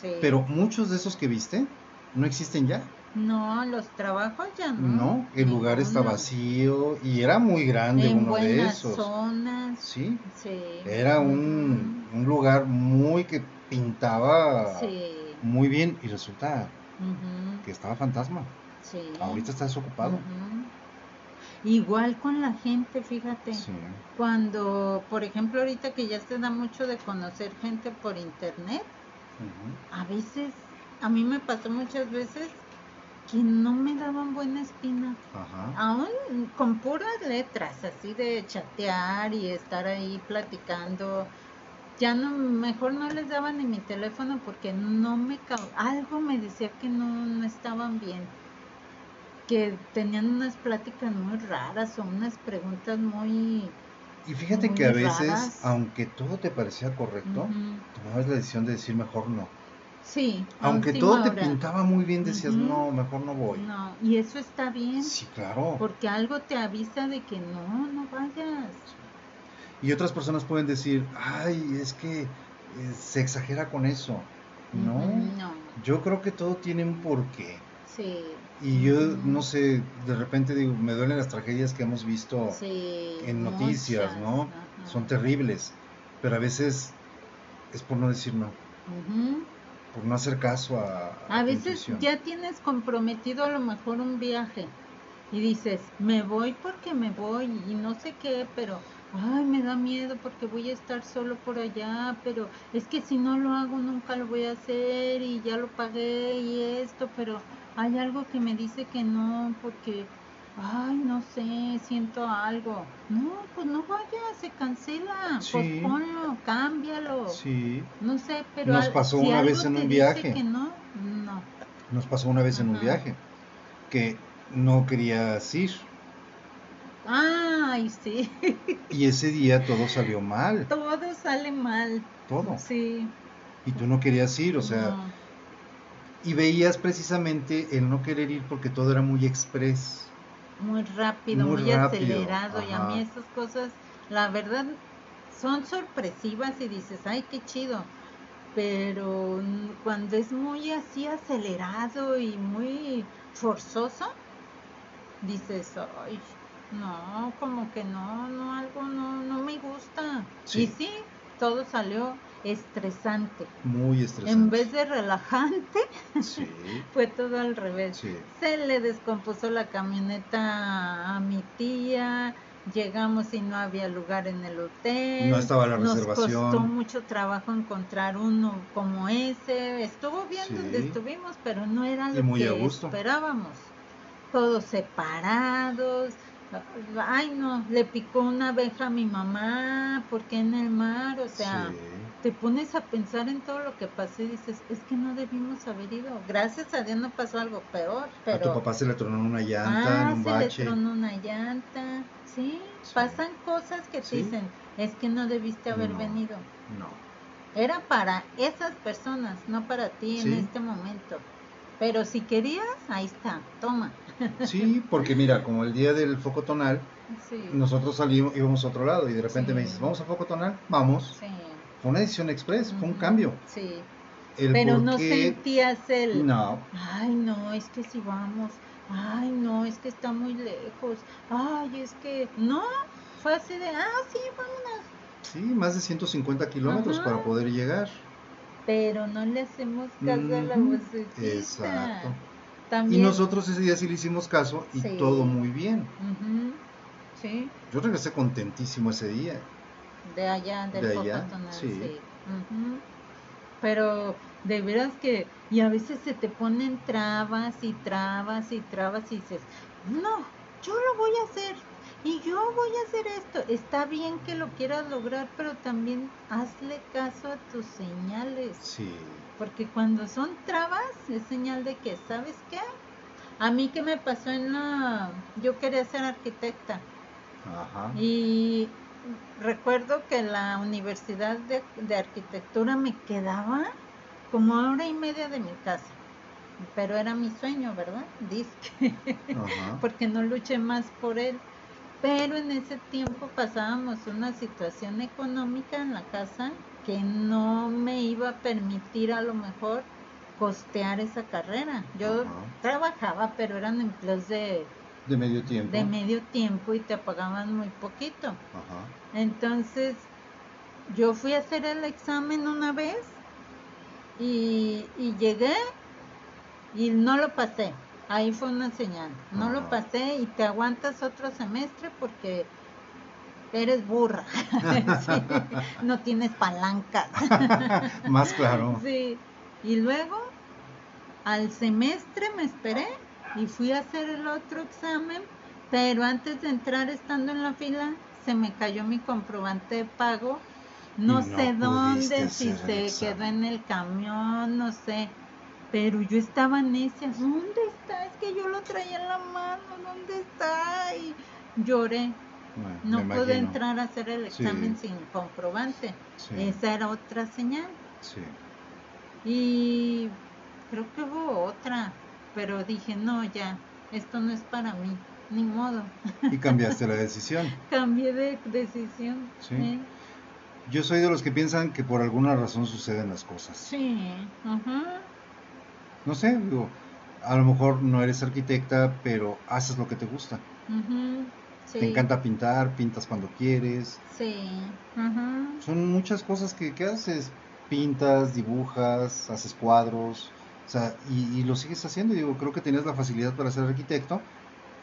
Sí. Pero muchos de esos que viste no existen ya, No, los trabajos ya no. ¿no? El lugar está vacío y era muy grande En uno de esos. zonas. Sí, Sí. era un, un lugar muy que pintaba Sí. muy bien y resulta que estaba fantasma. sí. Ahorita está desocupado. Igual con la gente, fíjate. Sí. Cuando, por ejemplo, ahorita que ya se da mucho de conocer gente por internet, A veces, a mí me pasó muchas veces que no me daban buena espina. Ajá. Aún con puras letras, así de chatear y estar ahí platicando. ya no, mejor no les daba ni mi teléfono porque no me, algo me decía que no, no estaban bien, que tenían unas pláticas muy raras o unas preguntas muy... Y fíjate Muy que a veces, raras. aunque todo te parecía correcto, tomabas la decisión de decir mejor no. Sí, Aunque todo te pintaba muy bien, decías, no, mejor no voy. No, y eso está bien, Sí, claro. porque algo te avisa de que no, no vayas. Y otras personas pueden decir, ay, es que eh, se exagera con eso. No, Ujú, No, yo creo que todo tiene un porqué. sí. Y yo, no sé, de repente digo, me duelen las tragedias que hemos visto Sí, en noticias, muchas, ¿no? ajá. Son terribles, pero a veces es por no decir no, Ujú. por no hacer caso a, a veces ya tienes comprometido a lo mejor un viaje y dices, me voy porque me voy y no sé qué, pero, ay, me da miedo porque voy a estar solo por allá, pero es que si no lo hago nunca lo voy a hacer y ya lo pagué y esto, pero hay algo que me dice que no porque, ay, no sé, siento algo. No, pues no vayas, se cancela, Sí. posponlo, cámbialo. Sí, No sé, pero Nos al- pasó si una vez en un viaje. que no, no. nos pasó una vez en un viaje que no querías ir Ay, sí, y ese día todo salió mal, todo sale mal. todo. Sí. Y tú no querías ir, o sea, no. Y veías precisamente el no querer ir porque todo era muy express. muy rápido, muy muy, rápido, acelerado y a mí esas cosas, la verdad, son sorpresivas y dices, ay, qué chido. Pero cuando es muy así acelerado y muy forzoso, dices, ay, no, como que no, no, algo no, no me gusta. Sí. Y sí, todo salió estresante. Muy estresante. En vez de relajante, Sí, (laughs) fue todo al revés. sí. Se le descompuso la camioneta a mi tía, llegamos y no había lugar en el hotel. No estaba la Nos reservación. costó mucho trabajo encontrar uno como ese. Estuvo bien Sí. donde estuvimos, pero no era lo muy que esperábamos. Todos separados. Ay, no, le picó una abeja a mi mamá, porque en el mar? O sea, sí. Te pones a pensar en todo lo que pasó y dices, es que no debimos haber ido. Gracias a Dios no pasó algo peor, pero... A tu papá se le tronó una llanta ah, en un se bache. le tronó una llanta. Sí, Sí. pasan cosas que te Sí. dicen, es que no debiste haber No. venido. No. Era para esas personas, no para ti Sí. en este momento. Pero si querías, ahí está, toma. Sí, (laughs) porque mira, como el día del foco tonal, Sí, nosotros salimos, íbamos a otro lado y de repente me dices, vamos a foco tonal, vamos. sí. Fue una decisión express, fue un cambio. Sí, El pero no qué- sentías el... No, Ay, no, es que si vamos. Ay, no, es que está muy lejos. Ay, es que. No, fue así de. Ah, sí, vámonos. sí, más de 150 kilómetros Ajá. para poder llegar. Pero no le hacemos caso a la vocecita. exacto. Y nosotros ese día sí le hicimos caso y Sí. todo muy bien. Sí, Yo regresé contentísimo ese día. De allá, del De allá, sí. sí. Pero de veras que. Y a veces se te ponen trabas y trabas y trabas y dices, no, yo lo voy a hacer. Y yo voy a hacer esto. Está bien que lo quieras lograr, pero también hazle caso a tus señales. Sí. Porque cuando son trabas, es señal de que, ¿sabes qué? A mí que me pasó en la... Yo quería ser arquitecta. Ajá. Y recuerdo que la universidad de, de arquitectura me quedaba como hora y media de mi casa. Pero era mi sueño, ¿verdad? Disque. Ajá. (laughs) Porque no luché más por él. Pero en ese tiempo pasábamos una situación económica en la casa que no me iba a permitir a lo mejor costear esa carrera. Yo Ajá. trabajaba, pero eran empleos de, De medio tiempo. de medio tiempo y te pagaban muy poquito. Ajá. Entonces, yo fui a hacer el examen una vez y, y llegué y no lo pasé. Ahí fue una señal. No lo pasé y te aguantas otro semestre porque eres burra. (laughs) Sí, no tienes palancas. (laughs) Más claro. Sí. Y luego, al semestre me esperé y fui a hacer el otro examen, pero antes de entrar estando en la fila, se me cayó mi comprobante de pago no, sé dónde, si se quedó en el camión, no sé. Pero yo estaba necia, ¿dónde está? Es que yo lo traía en la mano, ¿dónde está? Y lloré. Bueno, No pude imagino. entrar a hacer el Sí. examen sin comprobante. Sí, Esa era otra señal. sí. Y creo que hubo otra, pero dije, no, ya, esto no es para mí, ni modo. Y cambiaste la (laughs) decisión. Cambié de decisión. Sí. ¿eh? Yo soy de los que piensan que por alguna razón suceden las cosas. Sí, ajá. No sé, digo, a lo mejor no eres arquitecta, pero haces lo que te gusta. ujú, sí, Te encanta pintar, pintas cuando quieres. Sí, ajá. Son muchas cosas que, que haces. Pintas, dibujas, haces cuadros. O sea, y, y lo sigues haciendo. Digo, creo que tenías la facilidad para ser arquitecto,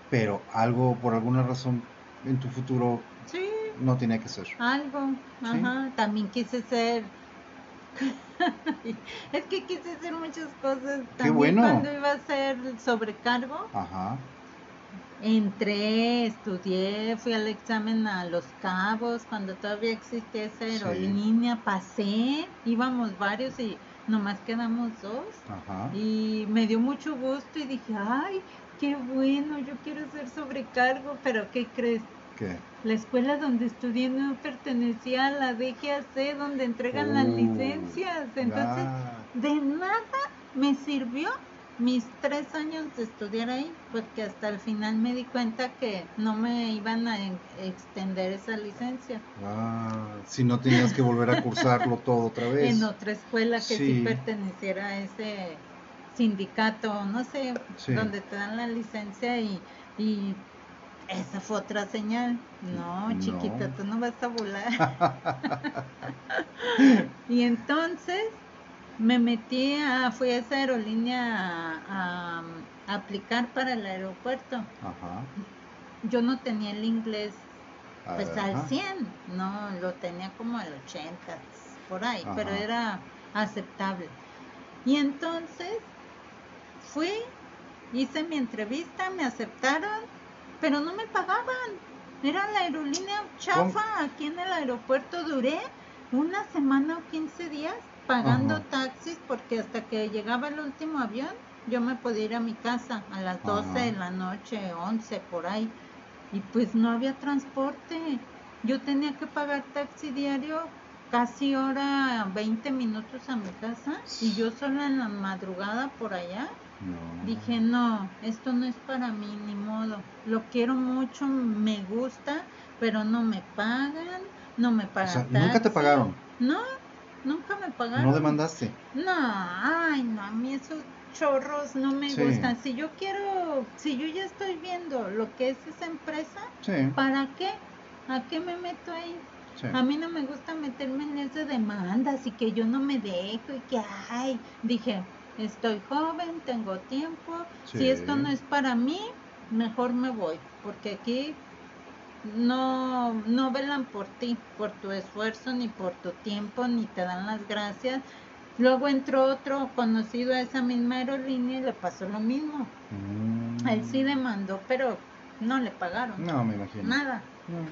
pero algo, por alguna razón, en tu futuro Sí, no tenía que ser. algo, ajá. También quise ser. (laughs) es que quise hacer muchas cosas. También bueno. cuando iba a ser sobrecargo, Ajá. Entré, estudié, fui al examen a Los Cabos cuando todavía existía esa Sí. aerolínea, pasé, íbamos varios y nomás quedamos dos. Ajá. Y me dio mucho gusto y dije, ay, qué bueno, yo quiero ser sobrecargo, pero ¿qué crees? ¿Qué? La escuela donde estudié no pertenecía a la DGAC, donde entregan las Uh, licencias. Entonces, ah, de nada me sirvió mis tres años de estudiar ahí, porque hasta el final me di cuenta que no me iban a en- extender esa licencia ah, si no tenías que volver a (laughs) cursarlo todo otra vez. en otra escuela que sí. Sí. perteneciera a ese sindicato, no sé, Sí. donde te dan la licencia y, y esa fue otra señal. No, No. chiquita, tú no vas a volar. (laughs) (laughs) y entonces me metí a, fui a esa aerolínea a, a aplicar para el aeropuerto. Ajá. Yo no tenía el inglés pues Ajá. al 100, no, lo tenía como al 80, por ahí, pero era aceptable. Y entonces fui, hice mi entrevista, me aceptaron, pero no me pagaban. Era la aerolínea chafa aquí en el aeropuerto. Duré una semana o 15 días pagando Ajá. taxis porque hasta que llegaba el último avión yo me podía ir a mi casa a las 12 de Ajá. la noche, 11 por ahí. Y pues no había transporte. Yo tenía que pagar taxi diario casi hora 20 minutos a mi casa y yo sola en la madrugada por allá. No. Dije, no, esto no es para mí, ni modo. Lo quiero mucho, me gusta, pero no me pagan, no me O pagan. sea, nunca te pagaron. No, nunca me pagaron. No demandaste. No, ay, no, a mí esos chorros no me Sí. gustan. Si yo quiero, si yo ya estoy viendo lo que es esa empresa, Sí. ¿para qué? ¿A qué me meto ahí? sí. A mí no me gusta meterme en esas demandas y que yo no me dejo y que, ay, dije, estoy joven, tengo tiempo, si esto no es para mí, mejor me voy, porque aquí no, no velan por ti, por tu esfuerzo, ni por tu tiempo, ni te dan las gracias. Luego entró otro conocido a esa misma aerolínea y le pasó lo mismo. Mm. Él sí demandó, pero no le pagaron No, me imagino. nada. No.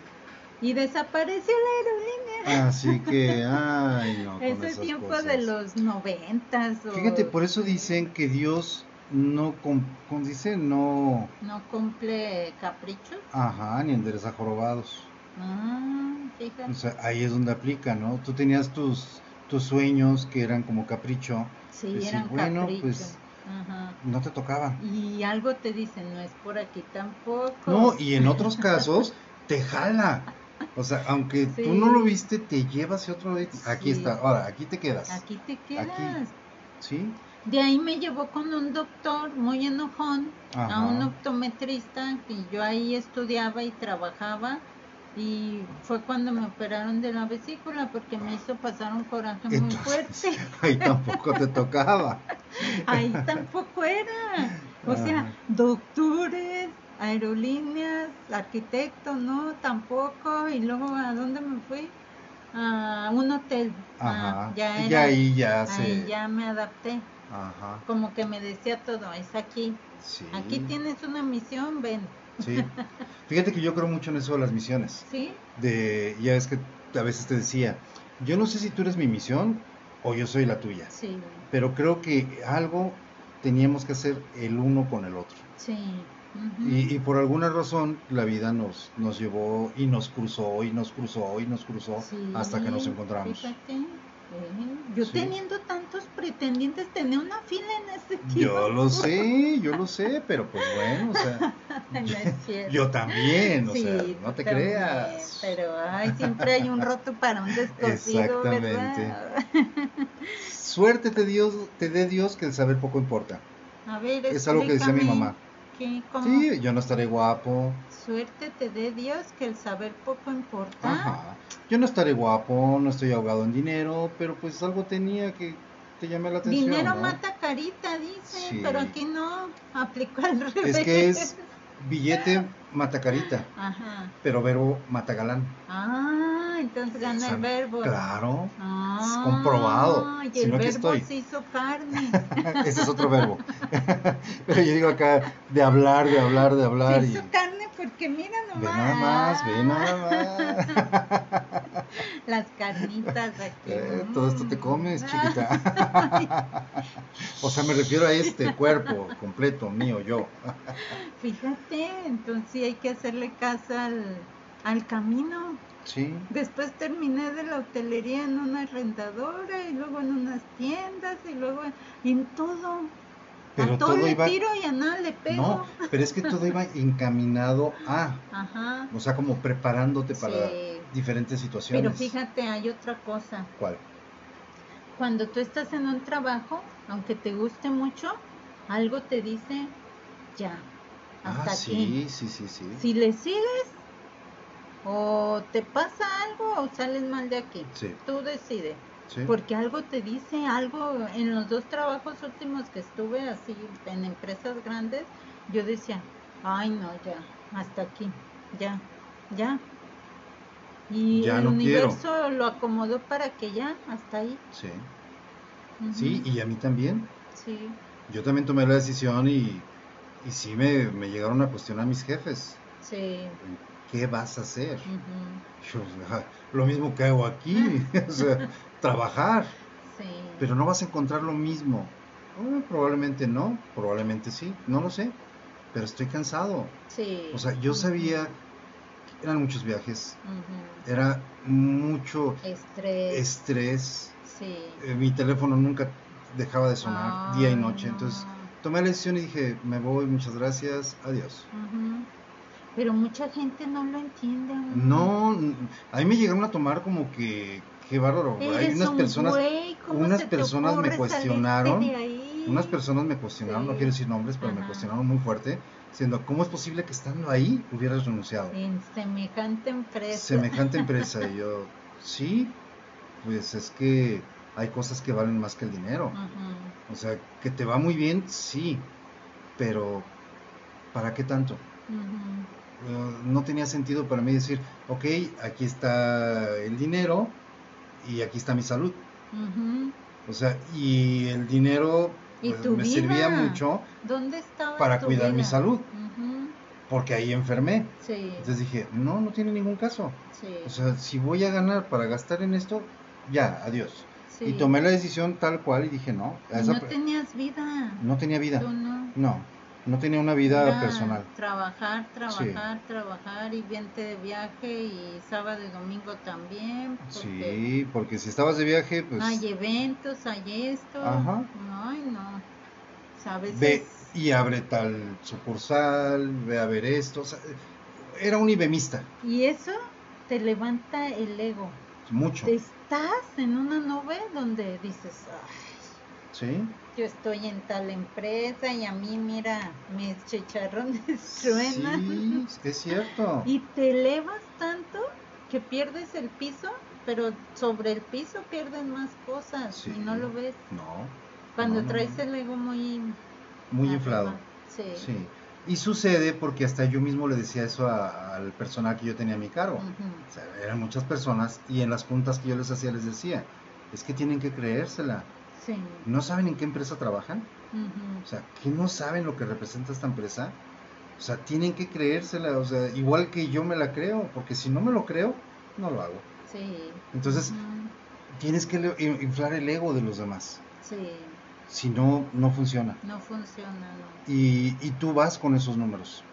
Y desapareció la aerolínea. Así que, ay, no. (laughs) Ese tiempo cosas. de los noventas. o Fíjate, por eso dicen que Dios no, como dice, no, No cumple caprichos. ajá, ni endereza jorobados. Ah, fíjate. O sea, ahí es donde aplica, ¿no? Tú tenías tus, tus sueños que eran como capricho, sí, decir, eran bueno, caprichos. pues- Ajá. no te tocaban. Y algo te dicen, no es por aquí tampoco. No, y en otros casos te jala. O sea, aunque (laughs) tú no lo viste, te lleva hacia otro lado. y- Aquí Sí. está, ahora, aquí te quedas. Aquí te quedas. ¿Sí? De ahí me llevó con un doctor muy enojón, a un optometrista, y yo ahí estudiaba y trabajaba. Y fue cuando me operaron de la vesícula porque me hizo pasar un coraje muy fuerte. (laughs) ahí tampoco te tocaba. (laughs) Ahí tampoco era. O sea, Ajá. doctores, aerolíneas, arquitectos, no, tampoco. Y luego, ¿a dónde me fui? A un hotel. Ah, Ajá. ya y ahí ya ahí se. ya me adapté. Ajá. Como que me decía todo, es aquí. Sí. Aquí tienes una misión, ven. Sí. (laughs) Fíjate que yo creo mucho en eso de las misiones. ¿Sí? De, ya es que a veces te decía, yo no sé si tú eres mi misión o yo soy la tuya, Sí, pero creo que algo teníamos que hacer el uno con el otro. sí. Y, y por alguna razón la vida nos, nos llevó y nos cruzó y nos cruzó y nos cruzó Sí, hasta que nos encontramos. Fíjate, yo Sí. teniendo tantos pretendientes, tenía una fila en ese tiempo. Yo lo sé, yo lo sé, pero pues bueno, o sea, (laughs) yo también, o Sí, sea, no te también, creas. Pero ay, siempre hay un roto para un descosido, Exactamente. ¿verdad? Suerte te, Dios, te dé Dios que el saber poco importa. A ver, Es algo que decía mi mamá. ¿Qué, cómo? Sí, yo no estaré guapo. Suerte te dé Dios que el saber poco importa. Ajá. Yo no estaré guapo, no estoy ahogado en dinero, pero pues algo tenía que te llamé la atención. Dinero ¿no? mata carita, dice, Sí. pero aquí no aplicó al revés. Es que es billete mata carita, Ajá. pero verbo mata galán. Ah, entonces gana el verbo. Claro, Ah, es comprobado. Y Si el no, aquí verbo estoy. se hizo carne. (laughs) ese es otro verbo. (laughs) pero yo digo acá de hablar, de hablar, de hablar. se Y... hizo carne porque mira Ve nomás. nada más, ve nada más. (laughs) Las carnitas aquí. Eh, todo esto te comes, chiquita. o sea, me refiero a este cuerpo completo, mío, yo. Fíjate, entonces sí hay que hacerle caso al, al camino. Sí, Después terminé de la hotelería en una arrendadora y luego en unas tiendas y luego en todo. pero a todo, todo le iba. tiro y a nada le pego. No, pero es que todo iba (laughs) encaminado a, Ajá. o sea, como preparándote para Sí. diferentes situaciones. Pero fíjate, hay otra cosa. ¿Cuál? Cuando tú estás en un trabajo, aunque te guste mucho, algo te dice ya. Hasta ah, aquí. sí, sí, sí, sí. Si le sigues, o te pasa algo o sales mal de aquí. Sí, Tú decides. sí. Porque algo te dice, algo en los dos trabajos últimos que estuve así en empresas grandes, yo decía, ay no, ya, hasta aquí, ya, ya. Y Ya el no quiero. universo lo acomodó para que ya, hasta ahí. Sí, sí, y a mí también. Sí, Yo también tomé la decisión y, y sí me, me llegaron a cuestionar mis jefes. sí. ¿Qué vas a hacer? "Ah, lo mismo que hago aquí, (laughs) o sea, (laughs) trabajar, Sí. pero no vas a encontrar lo mismo. "Oh, probablemente no, probablemente sí, no lo sé, pero estoy cansado. sí. O sea, yo sabía, eran muchos viajes, era mucho Estrés. estrés, Sí. eh, mi teléfono nunca dejaba de sonar día y Ay, noche, no. entonces tomé la decisión y dije, me voy, muchas gracias, adiós. Pero mucha gente no lo entiende. No, n- a mí me llegaron a tomar como que, qué bárbaro, hay unas un personas, güey, ¿cómo unas personas me cuestionaron, unas personas me cuestionaron, no quiero decir nombres, pero me cuestionaron muy fuerte, diciendo, ¿cómo es posible que estando ahí hubieras renunciado? En semejante empresa. Semejante empresa, (laughs) y yo, sí, pues es que hay cosas que valen más que el dinero. O sea, que te va muy bien, sí, pero ¿para qué tanto? Eh, no tenía sentido para mí decir, ok, aquí está el dinero y aquí está mi salud. O sea, y el dinero ¿Y pues, me vida? sirvía mucho ¿Dónde para tu cuidar mi salud. Porque ahí enfermé. Sí, Entonces dije, no, no tiene ningún caso. sí, O sea, si voy a ganar para gastar en esto, ya, adiós. sí. Y tomé la decisión tal cual y dije, no, esa no tenías vida. no tenía vida. Tú no. No, no tenía una vida Era personal. Trabajar, trabajar, trabajar y vente de viaje y sábado y domingo también. Porque Sí, porque si estabas de viaje, pues Hay eventos, hay esto. Ajá. Ay, no. ¿Sabes? ve y abre tal sucursal, ve a ver esto. o sea, era un ibemista, Y eso te levanta el ego. mucho. Estás en una nube donde dices, "Ay, Sí, yo estoy en tal empresa y a mí, mira, mis chicharrones (laughs) truenan. sí, es cierto. Y te elevas tanto que pierdes el piso, pero sobre el piso pierdes más cosas Sí. y no lo ves. No, Cuando No, traes no. el ego muy... muy arriba. inflado. Sí. Sí. Y sucede porque hasta yo mismo le decía eso a- al personal que yo tenía a mi cargo. Ujú. O sea, eran muchas personas y en las juntas que yo les hacía les decía, es que tienen que creérsela. Sí. ¿No saben en qué empresa trabajan? O sea, que no saben lo que representa esta empresa. O sea, tienen que creérsela. O sea, igual que yo me la creo, porque si no me lo creo, no lo hago. Sí. Entonces, tienes que inflar el ego de los demás. Sí, Si no, no funciona. no funciona, no. Y, y tú vas con esos números.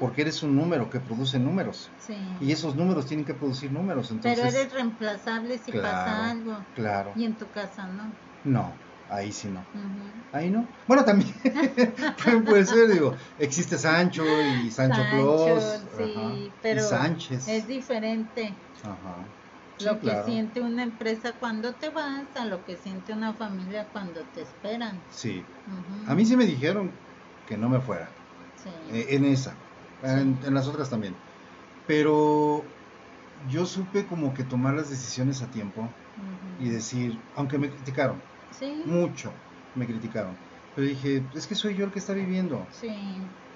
Porque eres un número que produce números. Sí. Y esos números tienen que producir números. Entonces, Pero eres reemplazable si Claro. pasa algo. claro. Y en tu casa no. No, ahí sí no. Ahí no. Bueno, también, (laughs) también puede ser, digo, existe Sancho y Sancho, Sancho, Plus. sí, pero y Sánchez. Es diferente Ajá. Sí, lo que claro. siente una empresa cuando te vas a lo que siente una familia cuando te esperan. Sí. A mí sí me dijeron que no me fuera. Sí. eh, en esa. En, en las otras también. Pero yo supe como que tomar las decisiones a tiempo y decir, aunque me criticaron, Sí, mucho me criticaron. Pero dije, es que soy yo el que está viviendo. sí,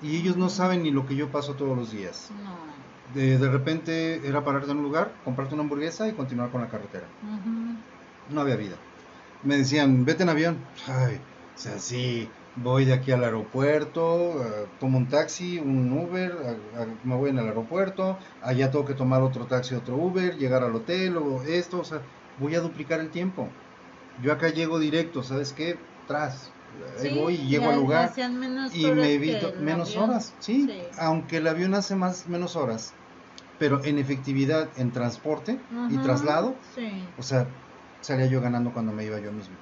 Y ellos no saben ni lo que yo paso todos los días. no. De, de repente era pararte en un lugar, comprarte una hamburguesa y continuar con la carretera. No había vida. Me decían, vete en avión. Ay, o sea, sí, voy de aquí al aeropuerto, eh, tomo un taxi, un Uber, a- a- me voy en el aeropuerto, allá tengo que tomar otro taxi, otro Uber, llegar al hotel o esto, o sea, voy a duplicar el tiempo. Yo acá llego directo, ¿sabes qué? Tras. Ahí Sí, voy y llego al lugar y me evito menos avión. horas, ¿sí? Sí. Aunque el avión hace más menos horas, pero en efectividad en transporte y traslado, Sí. o sea, salía yo ganando cuando me iba yo mismo.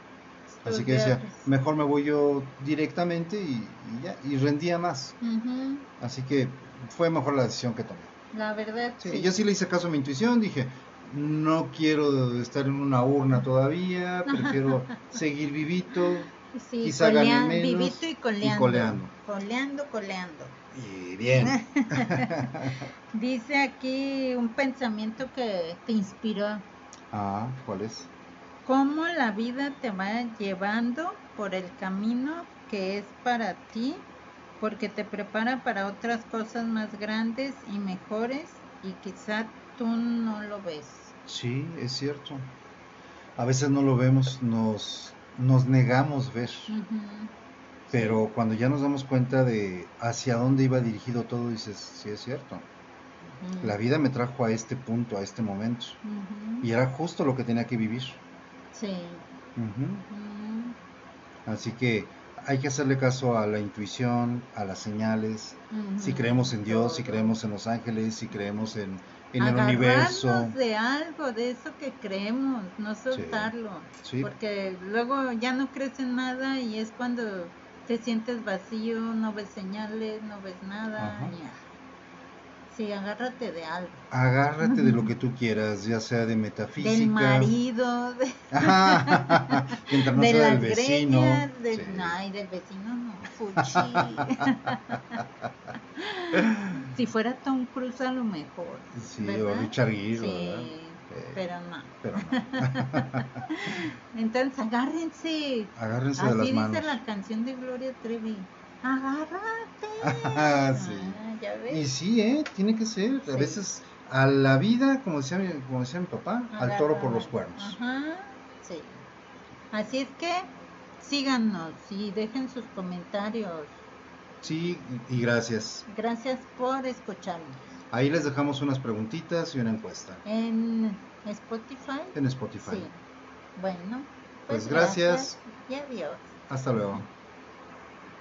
Así que decía, viajes. mejor me voy yo directamente y, y ya, y rendía más. Así que fue mejor la decisión que tomé. La verdad, Sí, sí. Yo sí le hice caso a mi intuición, dije, no quiero estar en una urna todavía, (laughs) prefiero seguir vivito Sí, quizá gane menos vivito y y coleando. coleando. Coleando, coleando. y bien. (laughs) Dice aquí un pensamiento que te inspiró. ah, ¿cuál es? Cómo la vida te va llevando por el camino que es para ti, porque te prepara para otras cosas más grandes y mejores y quizá tú no lo ves. Sí, es cierto. A veces no lo vemos, nos, nos negamos ver, pero cuando ya nos damos cuenta de hacia dónde iba dirigido todo, dices, sí es cierto. La vida me trajo a este punto, a este momento, y era justo lo que tenía que vivir. Sí. Así que hay que hacerle caso a la intuición, a las señales. Si creemos en Dios, si creemos en los ángeles, si creemos en, en el universo. de algo, de eso que creemos, no soltarlo. Sí. Porque luego ya no crees en nada y es cuando te sientes vacío, no ves señales, no ves nada. Ya. Sí, agárrate de algo. Agárrate de lo (laughs) que tú quieras, ya sea de metafísica. Del marido, de, no (laughs) de sea las del vecino. greñas, del, Sí. ay, del vecino no, (laughs) fuchi. si fuera Tom Cruise a lo mejor. Sí, o ¿verdad? Richard Gere, Sí, ¿verdad? Pero no. Pero no. Entonces agárrense. Agárrense de Así las dice manos. la canción de Gloria Trevi. Agárrate. Ah, sí. Ah, ya ves. Y sí, ¿eh? Tiene que ser. A veces a la vida, como decía, mi- como decía mi papá, al toro por los cuernos. Ajá, sí. Así es que síganos y dejen sus comentarios. Sí, y gracias. Gracias por escucharnos. Ahí les dejamos unas preguntitas y una encuesta En Spotify. en Spotify. Sí. Bueno, Pues gracias. Y adiós. Hasta luego.